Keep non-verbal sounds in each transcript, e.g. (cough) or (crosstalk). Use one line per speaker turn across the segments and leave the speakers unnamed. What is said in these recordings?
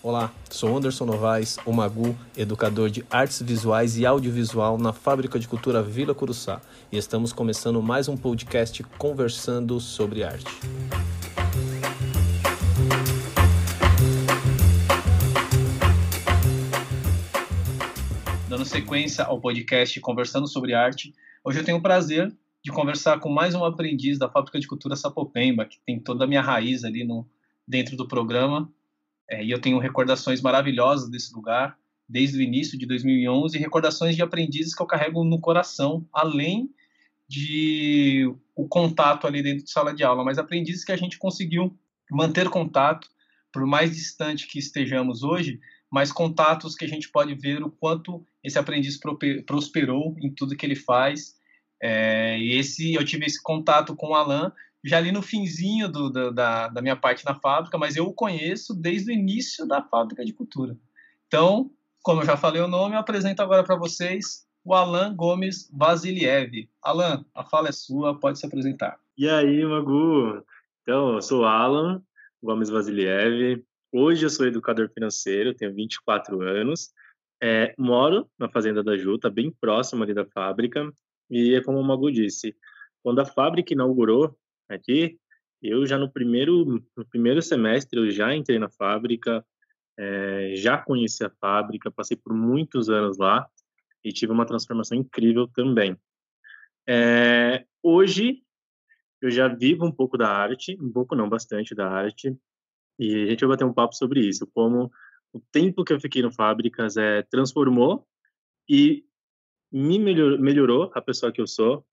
Olá, sou Anderson Novaes, o Magu, educador de artes visuais e audiovisual na Fábrica de Cultura Vila Curuçá, e estamos começando mais um podcast conversando sobre arte. Dando sequência ao podcast Conversando sobre Arte, hoje eu tenho o prazer de conversar com mais um aprendiz da Fábrica de Cultura Sapopemba, que tem toda a minha raiz ali no, dentro do programa, é, e eu tenho recordações maravilhosas desse lugar, desde o início de 2011, recordações de aprendizes que eu carrego no coração, além de o contato ali dentro de sala de aula, mas aprendizes que a gente conseguiu manter contato, por mais distante que estejamos hoje, mas contatos que a gente pode ver o quanto esse aprendiz prosperou em tudo que ele faz. É, e esse eu tive esse contato com o Alan já ali no finzinho do, do, da, da minha parte na fábrica, mas eu o conheço desde o início da fábrica de cultura. Então, como eu já falei o nome, eu apresento agora para vocês o Alan Gomes Vasiliev. Alan, a fala é sua, pode se apresentar.
E aí, Magu? Então, eu sou Alan Gomes Vasiliev. Hoje eu sou educador financeiro, tenho 24 anos. É, moro na Fazenda da Juta, bem próximo ali da fábrica. E é como o Magu disse, quando a fábrica inaugurou, aqui, eu já no primeiro, no primeiro semestre eu já entrei na fábrica, é, já conheci a fábrica, passei por muitos anos lá e tive uma transformação incrível também. É, hoje eu já vivo um pouco da arte, um pouco não, bastante da arte, e a gente vai bater um papo sobre isso, como o tempo que eu fiquei no fábricas é, transformou e me melhor, melhorou a pessoa que eu sou,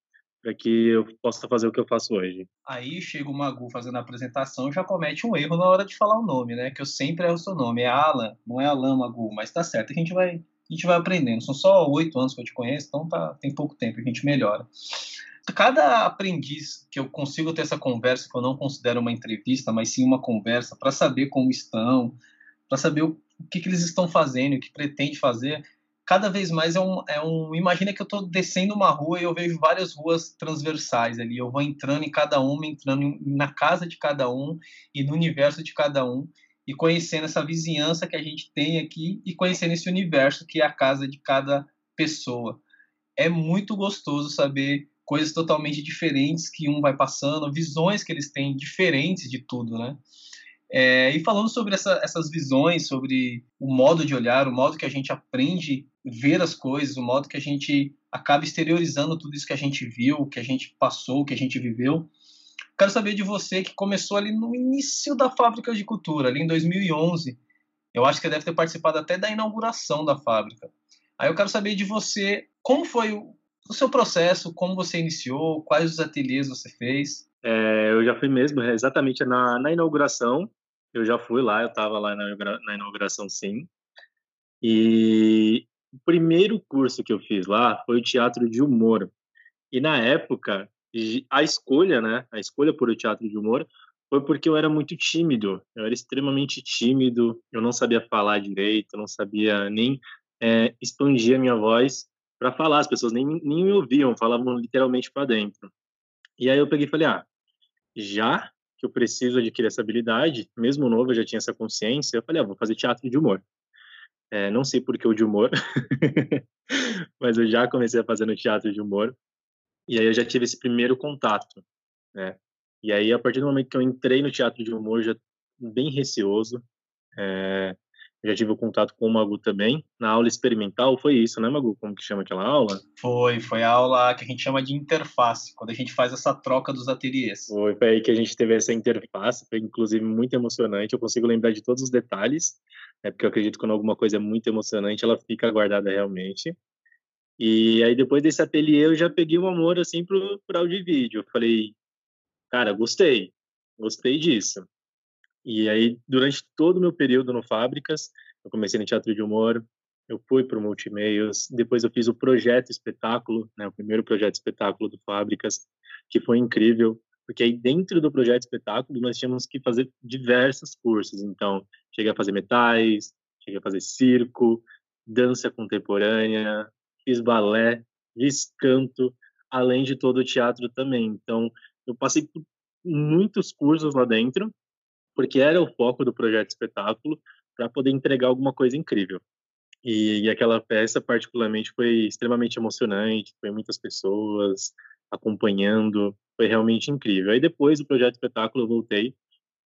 para que eu possa fazer o que eu faço hoje.
Aí chega o Magu fazendo a apresentação já comete um erro na hora de falar o nome, né? Que eu sempre erro o seu nome. É Alan, não é Alan Magu, mas tá certo. A gente vai, a gente vai aprendendo. São só oito anos que eu te conheço, então tá, tem pouco tempo, a gente melhora. Cada aprendiz que eu consigo ter essa conversa, que eu não considero uma entrevista, mas sim uma conversa, para saber como estão, para saber o, o que, que eles estão fazendo, o que pretende fazer, cada vez mais é um, é um. Imagina que eu estou descendo uma rua e eu vejo várias ruas transversais ali. Eu vou entrando em cada uma, entrando na casa de cada um e no universo de cada um e conhecendo essa vizinhança que a gente tem aqui e conhecendo esse universo que é a casa de cada pessoa. É muito gostoso saber coisas totalmente diferentes que um vai passando, visões que eles têm diferentes de tudo, né? É, e falando sobre essa, essas visões, sobre o modo de olhar, o modo que a gente aprende ver as coisas, o modo que a gente acaba exteriorizando tudo isso que a gente viu, que a gente passou, que a gente viveu. Quero saber de você que começou ali no início da fábrica de cultura, ali em 2011. Eu acho que deve ter participado até da inauguração da fábrica. Aí eu quero saber de você como foi o, o seu processo, como você iniciou, quais os ateliês você fez.
É, eu já fui mesmo, é, exatamente na, na inauguração. Eu já fui lá, eu estava lá na, na inauguração, sim. E o primeiro curso que eu fiz lá foi o teatro de humor. E na época, a escolha, né, a escolha por o teatro de humor foi porque eu era muito tímido. Eu era extremamente tímido, eu não sabia falar direito, não sabia nem é, expandir a minha voz para falar. As pessoas nem, nem me ouviam, falavam literalmente para dentro. E aí eu peguei e falei, ah, já que eu preciso adquirir essa habilidade, mesmo novo eu já tinha essa consciência, eu falei, ah, vou fazer teatro de humor. É, não sei por que o de humor, (laughs) mas eu já comecei a fazer no teatro de humor, e aí eu já tive esse primeiro contato, né? E aí, a partir do momento que eu entrei no teatro de humor, já bem receoso, é, já tive o contato com o Magu também. Na aula experimental foi isso, né, Magu? Como que chama aquela aula?
Foi, foi a aula que a gente chama de interface, quando a gente faz essa troca dos ateliês.
Foi, foi aí que a gente teve essa interface, foi inclusive muito emocionante. Eu consigo lembrar de todos os detalhes, né, porque eu acredito que quando alguma coisa é muito emocionante, ela fica guardada realmente. E aí depois desse ateliê eu já peguei um amor assim pro, pro áudio e vídeo. Eu falei, cara, gostei, gostei disso. E aí, durante todo o meu período no Fábricas, eu comecei no teatro de humor, eu fui para o Multimeios, depois eu fiz o projeto espetáculo, né, o primeiro projeto espetáculo do Fábricas, que foi incrível, porque aí dentro do projeto espetáculo nós tínhamos que fazer diversos cursos. Então, cheguei a fazer metais, cheguei a fazer circo, dança contemporânea, fiz balé, fiz canto, além de todo o teatro também. Então, eu passei por muitos cursos lá dentro porque era o foco do projeto espetáculo, para poder entregar alguma coisa incrível. E, e, aquela peça, particularmente, foi extremamente emocionante, foi muitas pessoas acompanhando, foi realmente incrível. Aí depois do projeto espetáculo eu voltei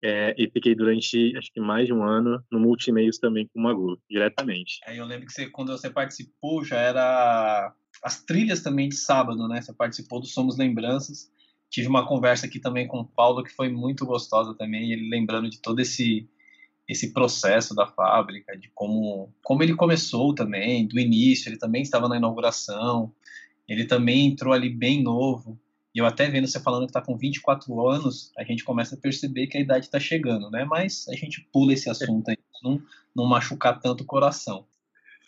é, e fiquei durante, acho que mais de um ano, no Multimeios também com o Magu, diretamente.
Aí eu lembro que você, quando você participou, já era as trilhas também de sábado, né? Você participou do Somos Lembranças. Tive uma conversa aqui também com o Paulo que foi muito gostosa também, ele lembrando de todo esse esse processo da fábrica, de como como ele começou também, do início, ele também estava na inauguração, ele também entrou ali bem novo. E eu até vendo você falando que está com 24 anos, a gente começa a perceber que a idade está chegando, né? Mas a gente pula esse assunto aí, não, não machucar tanto o coração.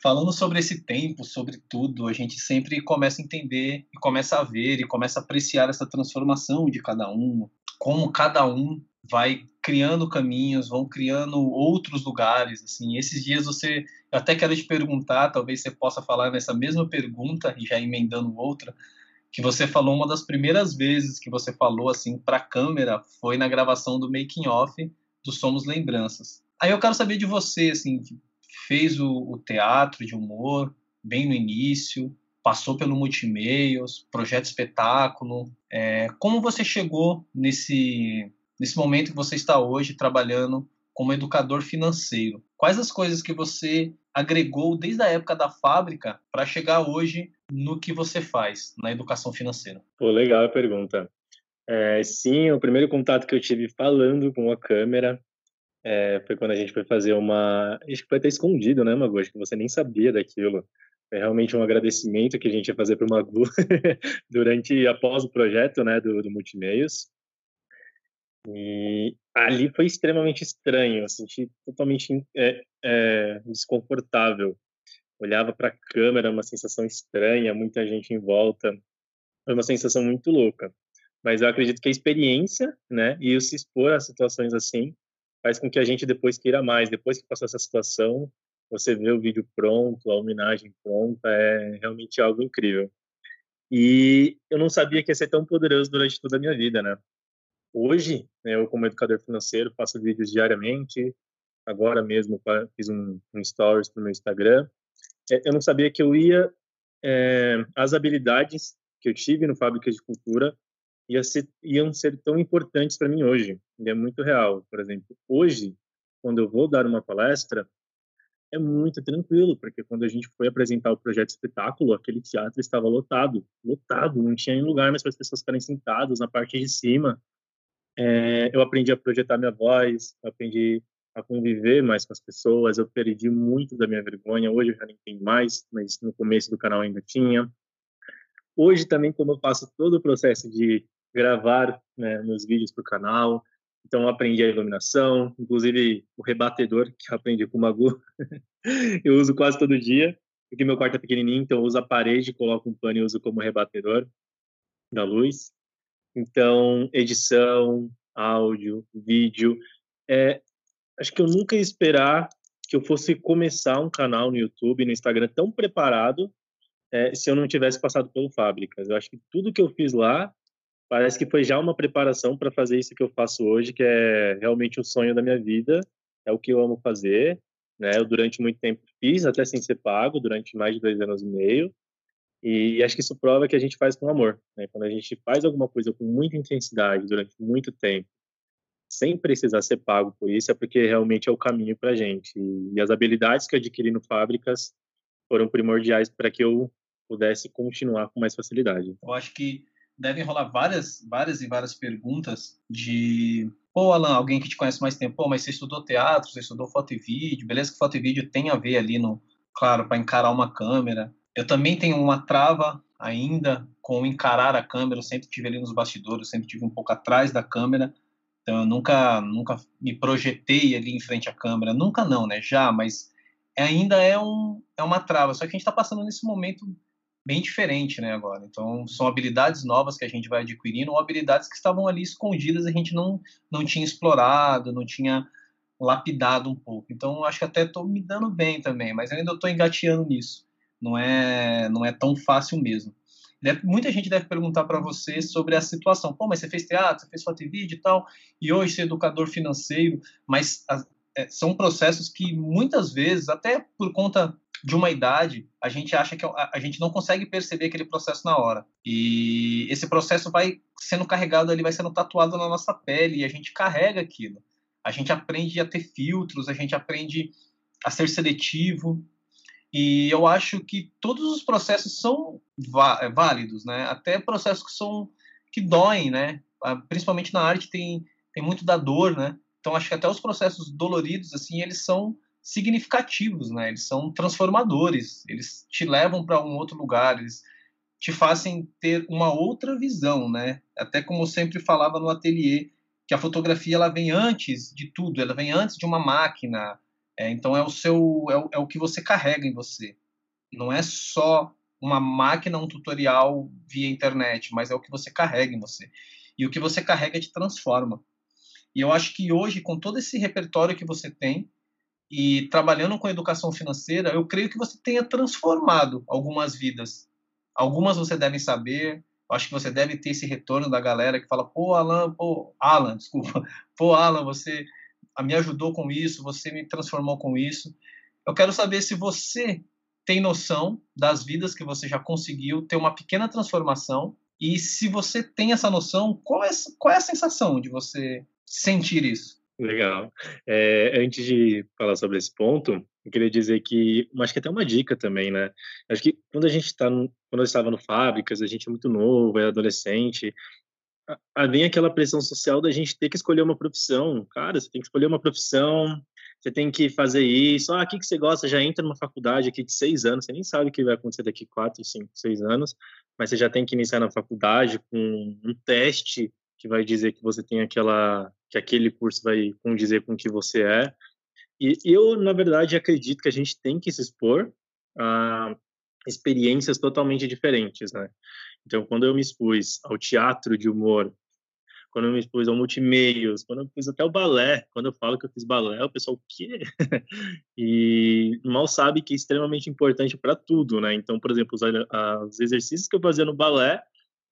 Falando sobre esse tempo, sobre tudo, a gente sempre começa a entender e começa a ver e começa a apreciar essa transformação de cada um, como cada um vai criando caminhos, vão criando outros lugares, assim. Esses dias você, eu até quero te perguntar, talvez você possa falar nessa mesma pergunta e já emendando outra, que você falou uma das primeiras vezes que você falou assim para a câmera foi na gravação do making off do Somos Lembranças. Aí eu quero saber de você, assim, fez o, o teatro de humor bem no início, passou pelo multimeios, projeto espetáculo. É, como você chegou nesse nesse momento que você está hoje trabalhando como educador financeiro? Quais as coisas que você agregou desde a época da fábrica para chegar hoje no que você faz na educação financeira?
Pô, legal a pergunta. É, sim, o primeiro contato que eu tive falando com a câmera é, foi quando a gente foi fazer uma. Acho que foi até escondido, né, Magu? Acho que você nem sabia daquilo. É realmente um agradecimento que a gente ia fazer para o Magu (laughs) durante, após o projeto, né, do, do Multimeios. E ali foi extremamente estranho, eu senti totalmente é, é, desconfortável. Olhava para a câmera, uma sensação estranha, muita gente em volta. Foi uma sensação muito louca. Mas eu acredito que a experiência, né, e o se expor a situações assim, faz com que a gente depois queira mais. Depois que passou essa situação, você vê o vídeo pronto, a homenagem pronta, é realmente algo incrível. E eu não sabia que ia ser tão poderoso durante toda a minha vida, né? Hoje, né, eu como educador financeiro faço vídeos diariamente. Agora mesmo fiz um, um stories no meu Instagram. É, eu não sabia que eu ia é, as habilidades que eu tive no Fábrica de Cultura ia ser, iam ser tão importantes para mim hoje. É muito real. Por exemplo, hoje, quando eu vou dar uma palestra, é muito tranquilo, porque quando a gente foi apresentar o projeto espetáculo, aquele teatro estava lotado, lotado, não tinha lugar mais para as pessoas ficarem sentadas na parte de cima. É, eu aprendi a projetar minha voz, aprendi a conviver mais com as pessoas, eu perdi muito da minha vergonha, hoje eu já nem tenho mais, mas no começo do canal ainda tinha. Hoje também, como eu faço todo o processo de gravar né, meus vídeos para o canal, então aprendi a iluminação, inclusive o rebatedor, que eu aprendi com o Magu, (laughs) eu uso quase todo dia, porque meu quarto é pequenininho, então eu uso a parede, coloco um pano e uso como rebatedor da luz. Então, edição, áudio, vídeo. É, acho que eu nunca ia esperar que eu fosse começar um canal no YouTube, no Instagram tão preparado é, se eu não tivesse passado pelo Fábricas. Eu acho que tudo que eu fiz lá parece que foi já uma preparação para fazer isso que eu faço hoje, que é realmente o sonho da minha vida, é o que eu amo fazer. Né? Eu durante muito tempo fiz, até sem ser pago, durante mais de dois anos e meio. E acho que isso prova que a gente faz com amor. Né? Quando a gente faz alguma coisa com muita intensidade durante muito tempo, sem precisar ser pago por isso, é porque realmente é o caminho para a gente. E as habilidades que eu adquiri no Fábricas foram primordiais para que eu pudesse continuar com mais facilidade.
Eu acho que devem rolar várias, várias e várias perguntas de Pô, Alan, alguém que te conhece mais tempo, Pô, mas você estudou teatro, você estudou foto e vídeo, beleza que foto e vídeo tem a ver ali no, claro, para encarar uma câmera, eu também tenho uma trava ainda com encarar a câmera, eu sempre tive ali nos bastidores, sempre tive um pouco atrás da câmera, então eu nunca, nunca me projetei ali em frente à câmera, nunca não, né? Já, mas ainda é, um, é uma trava, só que a gente está passando nesse momento bem diferente, né, agora. Então, são habilidades novas que a gente vai adquirindo, ou habilidades que estavam ali escondidas, a gente não, não tinha explorado, não tinha lapidado um pouco. Então, acho que até estou me dando bem também, mas ainda estou engateando nisso não é, não é tão fácil mesmo. Deve, muita gente deve perguntar para você sobre a situação. Pô, mas você fez teatro, você fez foto e vídeo e tal, e hoje você é educador financeiro, mas a, é, são processos que muitas vezes, até por conta de uma idade, a gente acha que a, a, gente não consegue perceber aquele processo na hora. E esse processo vai sendo carregado ali, vai sendo tatuado na nossa pele e a gente carrega aquilo. A gente aprende a ter filtros, a gente aprende a ser seletivo. E eu acho que todos os processos são válidos, né? Até processos que são que doem, né? Ah, principalmente na arte tem tem muito da dor, né? Então acho que até os processos doloridos assim, eles são significativos, né? Eles são transformadores, eles te levam para um outro lugar, eles te fazem ter uma outra visão, né? Até como eu sempre falava no ateliê, que a fotografia ela vem antes de tudo, ela vem antes de uma máquina. É, então é o seu é o, é o que você carrega em você. Não é só uma máquina, um tutorial via internet, mas é o que você carrega em você. E o que você carrega te transforma. E eu acho que hoje, com todo esse repertório que você tem, e trabalhando com educação financeira, eu creio que você tenha transformado algumas vidas. Algumas você deve saber, acho que você deve ter esse retorno da galera que fala, pô, Alan, pô, Alan, (laughs) desculpa, pô, Alan, você me ajudou com isso, você me transformou com isso. Eu quero saber se você tem noção das vidas que você já conseguiu ter uma pequena transformação e se você tem essa noção, qual é, qual é a sensação de você sentir isso?
Legal. É, antes de falar sobre esse ponto, eu queria dizer que, acho que até uma dica também, né? Acho que quando a gente está, quando eu estava no fábricas, a gente é muito novo, é adolescente, vem aquela pressão social da gente ter que escolher uma profissão. Cara, você tem que escolher uma profissão, você tem que fazer isso. Ah, o que, que você gosta? Já entra numa faculdade aqui de seis anos, você nem sabe o que vai acontecer daqui quatro, cinco, seis anos, mas você já tem que iniciar na faculdade com um teste que vai dizer que você tem aquela que aquele curso vai condizer com o que você é. E eu, na verdade, acredito que a gente tem que se expor a experiências totalmente diferentes, né? Então, quando eu me expus ao teatro de humor, quando eu me expus ao multimeios, quando eu fiz até o balé, quando eu falo que eu fiz balé, o pessoal, o quê? (laughs) e mal sabe que é extremamente importante para tudo, né? Então, por exemplo, os, os exercícios que eu fazia no balé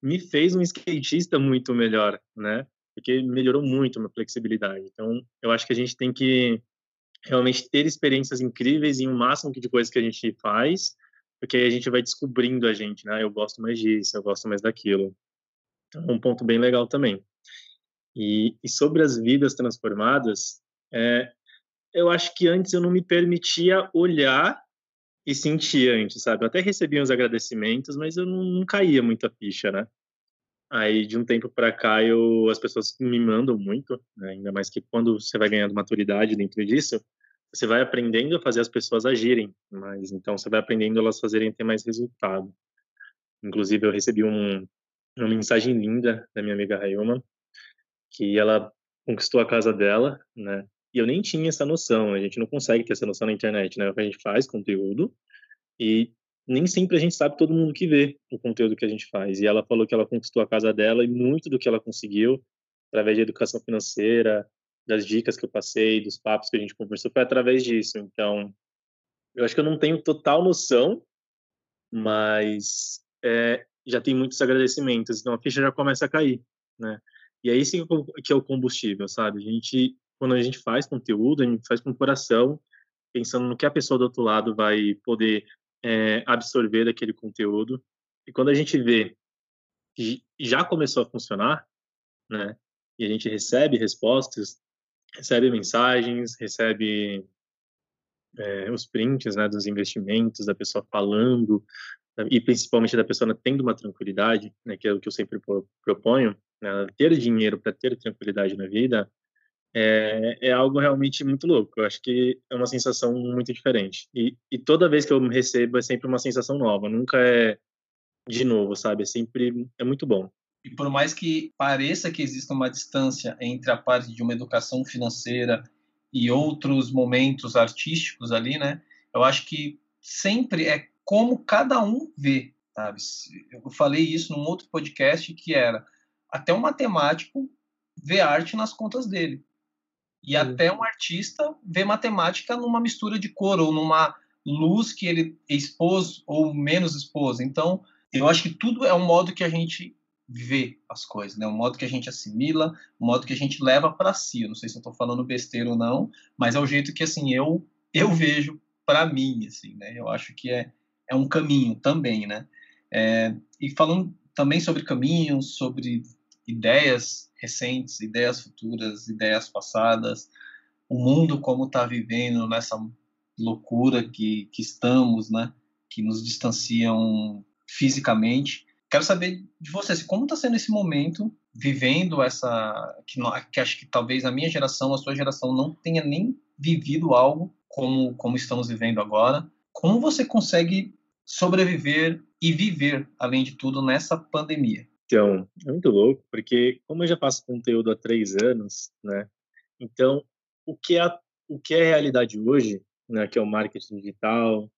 me fez um skatista muito melhor, né? porque melhorou muito a minha flexibilidade. Então, eu acho que a gente tem que realmente ter experiências incríveis em um máximo de coisas que a gente faz, porque aí a gente vai descobrindo a gente, né? Eu gosto mais disso, eu gosto mais daquilo. Então, um ponto bem legal também. E, e sobre as vidas transformadas, é, eu acho que antes eu não me permitia olhar e sentir antes, sabe? Eu até recebia uns agradecimentos, mas eu não, não caía muito a ficha, né? Aí, de um tempo para cá, eu, as pessoas me mandam muito, né? ainda mais que quando você vai ganhando maturidade dentro disso, você vai aprendendo a fazer as pessoas agirem, mas então você vai aprendendo elas fazerem ter mais resultado. Inclusive, eu recebi um, uma mensagem linda da minha amiga Rayuma, que ela conquistou a casa dela, né? E eu nem tinha essa noção, a gente não consegue ter essa noção na internet, né? A gente faz, conteúdo, e nem sempre a gente sabe todo mundo que vê o conteúdo que a gente faz. E ela falou que ela conquistou a casa dela e muito do que ela conseguiu através de educação financeira, das dicas que eu passei, dos papos que a gente conversou, foi através disso. Então, eu acho que eu não tenho total noção, mas é, já tem muitos agradecimentos. Então, a ficha já começa a cair, né? E aí sim que é o combustível, sabe? A gente, quando a gente faz conteúdo, a gente faz com o coração, pensando no que a pessoa do outro lado vai poder é, absorver daquele conteúdo. E quando a gente vê que já começou a funcionar, né? E a gente recebe respostas, recebe mensagens, recebe é, os prints, né, dos investimentos, da pessoa falando e principalmente da pessoa tendo uma tranquilidade, né, que é o que eu sempre proponho, né, ter dinheiro para ter tranquilidade na vida, é, é algo realmente muito louco. Eu acho que é uma sensação muito diferente. E, e toda vez que eu recebo é sempre uma sensação nova, nunca é de novo, sabe? É sempre é muito bom.
E por mais que pareça que exista uma distância entre a parte de uma educação financeira e outros momentos artísticos ali, né? Eu acho que sempre é como cada um vê, sabe? Eu falei isso num outro podcast que era até um matemático vê arte nas contas dele. E até um artista vê matemática numa mistura de cor ou numa luz que ele expôs ou menos expôs. Então, eu acho que tudo é um modo que a gente vê as coisas, né? O modo que a gente assimila, o modo que a gente leva para si. Eu não sei se eu estou falando besteira ou não, mas é o jeito que assim eu eu vejo para mim, assim, né? Eu acho que é é um caminho também, né? É, e falando também sobre caminhos, sobre ideias recentes, ideias futuras, ideias passadas, o mundo como está vivendo nessa loucura que, que estamos, né? Que nos distanciam fisicamente. Quero saber de você, assim, como está sendo esse momento, vivendo essa. Que, que acho que talvez a minha geração, a sua geração, não tenha nem vivido algo como, como estamos vivendo agora. Como você consegue sobreviver e viver, além de tudo, nessa pandemia?
Então, é muito louco, porque como eu já faço conteúdo há três anos, né? Então, o que é, o que é realidade hoje, né? Que é o marketing digital,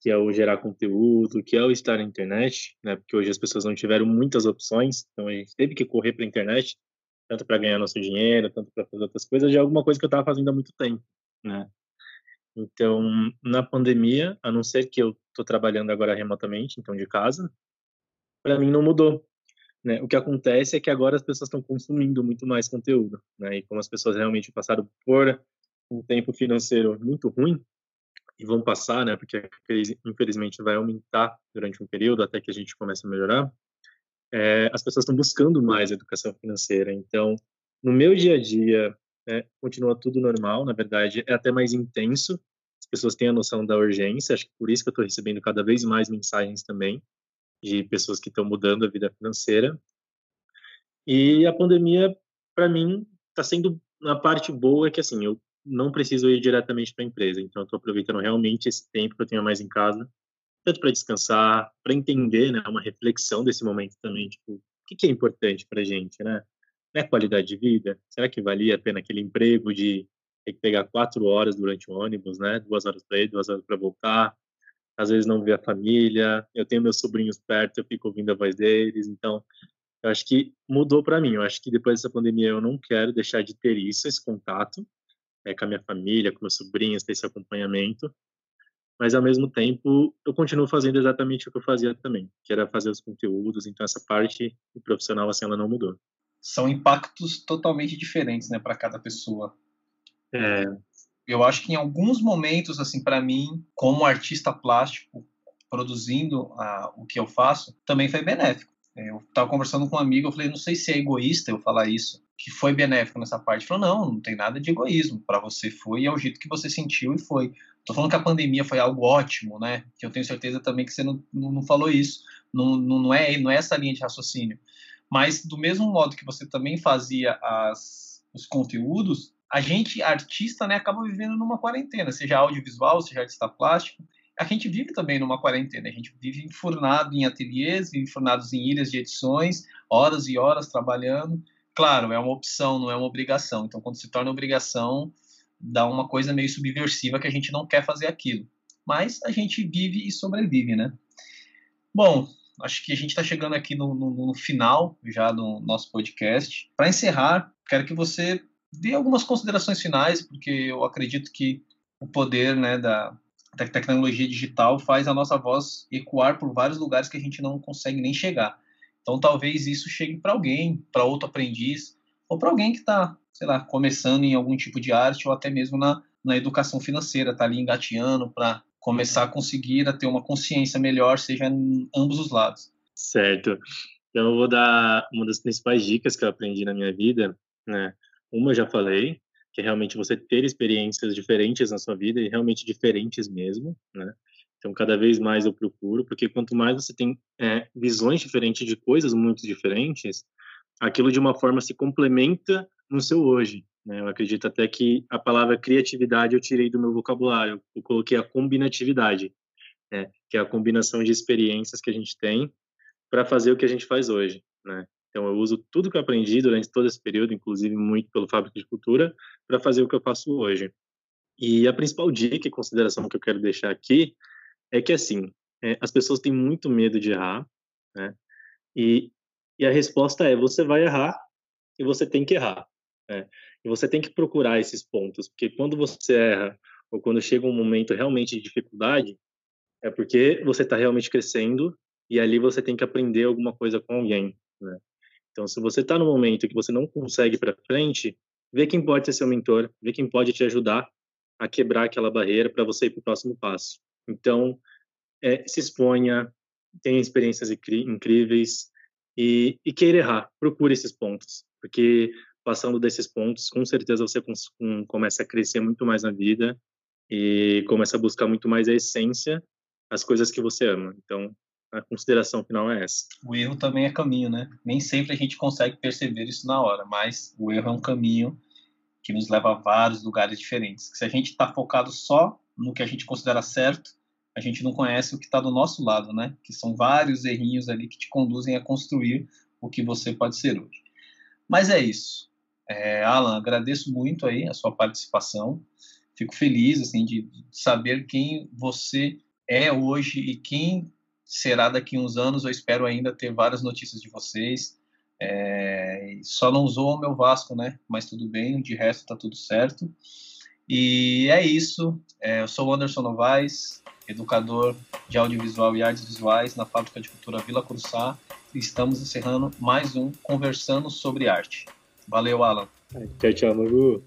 que é o gerar conteúdo, que é o estar na internet, né? Porque hoje as pessoas não tiveram muitas opções, então a gente teve que correr para a internet, tanto para ganhar nosso dinheiro, tanto para fazer outras coisas, já é alguma coisa que eu estava fazendo há muito tempo, né? Então, na pandemia, a não ser que eu estou trabalhando agora remotamente, então de casa, para mim não mudou. Né? O que acontece é que agora as pessoas estão consumindo muito mais conteúdo, né? E como as pessoas realmente passaram por um tempo financeiro muito ruim, e vão passar, né, porque a crise, infelizmente, vai aumentar durante um período até que a gente comece a melhorar, é, as pessoas estão buscando mais educação financeira. Então, no meu dia a dia, é, continua tudo normal, na verdade, é até mais intenso. As pessoas têm a noção da urgência, acho que por isso que eu estou recebendo cada vez mais mensagens também de pessoas que estão mudando a vida financeira. E a pandemia, para mim, está sendo na parte boa que assim, eu não preciso ir diretamente para a empresa. Então, estou aproveitando realmente esse tempo que eu tenho mais em casa, tanto para descansar, para entender, né, uma reflexão desse momento também, tipo, o que, que é importante para gente, né? Não é qualidade de vida? Será que valia a pena aquele emprego de ter que pegar quatro horas durante o ônibus, né? Duas horas para ir, duas horas para voltar. Às vezes não ver a família. Eu tenho meus sobrinhos perto, eu fico ouvindo a voz deles. Então, eu acho que mudou para mim. Eu acho que depois dessa pandemia eu não quero deixar de ter isso, esse contato é, com a minha família, com meus sobrinhos, ter esse acompanhamento. Mas, ao mesmo tempo, eu continuo fazendo exatamente o que eu fazia também, que era fazer os conteúdos. Então, essa parte profissional, assim, ela não mudou.
São impactos totalmente diferentes, né, para cada pessoa.
É.
Eu acho que em alguns momentos, assim, para mim, como artista plástico, produzindo a, o que eu faço, também foi benéfico. Eu estava conversando com um amigo, eu falei, não sei se é egoísta eu falar isso, que foi benéfico nessa parte. Ele falou, não, não tem nada de egoísmo. Para você foi é o jeito que você sentiu e foi. Tô falando que a pandemia foi algo ótimo, né? Que eu tenho certeza também que você não, não, não falou isso. Não, não, não, é, não é essa linha de raciocínio. Mas do mesmo modo que você também fazia as, os conteúdos, a gente, artista, né, acaba vivendo numa quarentena, seja audiovisual, seja artista plástico. A gente vive também numa quarentena, a gente vive enfurnado em ateliês, enfurnados em ilhas de edições, horas e horas trabalhando claro, é uma opção, não é uma obrigação. Então, quando se torna obrigação, dá uma coisa meio subversiva que a gente não quer fazer aquilo. Mas a gente vive e sobrevive, né? Bom, acho que a gente está chegando aqui no, no, no, final já do nosso podcast. Para encerrar, quero que você dê algumas considerações finais, porque eu acredito que o poder né, da, da tecnologia digital faz a nossa voz ecoar por vários lugares que a gente não consegue nem chegar. Então talvez isso chegue para alguém, para outro aprendiz, ou para alguém que está, sei lá, começando em algum tipo de arte ou até mesmo na, na educação financeira, está ali engateando para começar a conseguir a ter uma consciência melhor, seja em ambos os lados.
Certo. Então eu vou dar uma das principais dicas que eu aprendi na minha vida, né? Uma eu já falei, que é realmente você ter experiências diferentes na sua vida e realmente diferentes mesmo, né? Então, cada vez mais eu procuro, porque quanto mais você tem é, visões diferentes de coisas muito diferentes, aquilo de uma forma se complementa no seu hoje. Né? Eu acredito até que a palavra criatividade eu tirei do meu vocabulário, eu coloquei a combinatividade, né? que é a combinação de experiências que a gente tem para fazer o que a gente faz hoje. Né? Então, eu uso tudo que eu aprendi durante todo esse período, inclusive muito pelo Fábrica de Cultura, para fazer o que eu faço hoje. E a principal dica e consideração que eu quero deixar aqui é que assim, é, as pessoas têm muito medo de errar, né? E, e a resposta é: você vai errar e você tem que errar. Né? E você tem que procurar esses pontos, porque quando você erra ou quando chega um momento realmente de dificuldade, é porque você está realmente crescendo e ali você tem que aprender alguma coisa com alguém. Né? Então, se você está no momento que você não consegue para frente, vê quem pode ser seu mentor, vê quem pode te ajudar a quebrar aquela barreira para você ir para o próximo passo. Então, é, se exponha, tenha experiências incríveis e, e queira errar. Procure esses pontos, porque passando desses pontos, com certeza você começa a crescer muito mais na vida e começa a buscar muito mais a essência, as coisas que você ama. Então, a consideração final é essa.
O erro também é caminho, né? Nem sempre a gente consegue perceber isso na hora, mas o erro é um caminho que nos leva a vários lugares diferentes. Se a gente está focado só no que a gente considera certo, a gente não conhece o que está do nosso lado, né? Que são vários errinhos ali que te conduzem a construir o que você pode ser hoje. Mas é isso. É, Alan, agradeço muito aí a sua participação. Fico feliz assim de saber quem você é hoje e quem será daqui uns anos. Eu espero ainda ter várias notícias de vocês. É, só não usou o meu Vasco, né? Mas tudo bem, de resto tá tudo certo. E é isso. É, eu sou o Anderson Novaes, educador de audiovisual e artes visuais na Fábrica de Cultura Vila Curuçá. E estamos encerrando mais um Conversando sobre Arte. Valeu, Alan.
Tchau, tchau, Magu.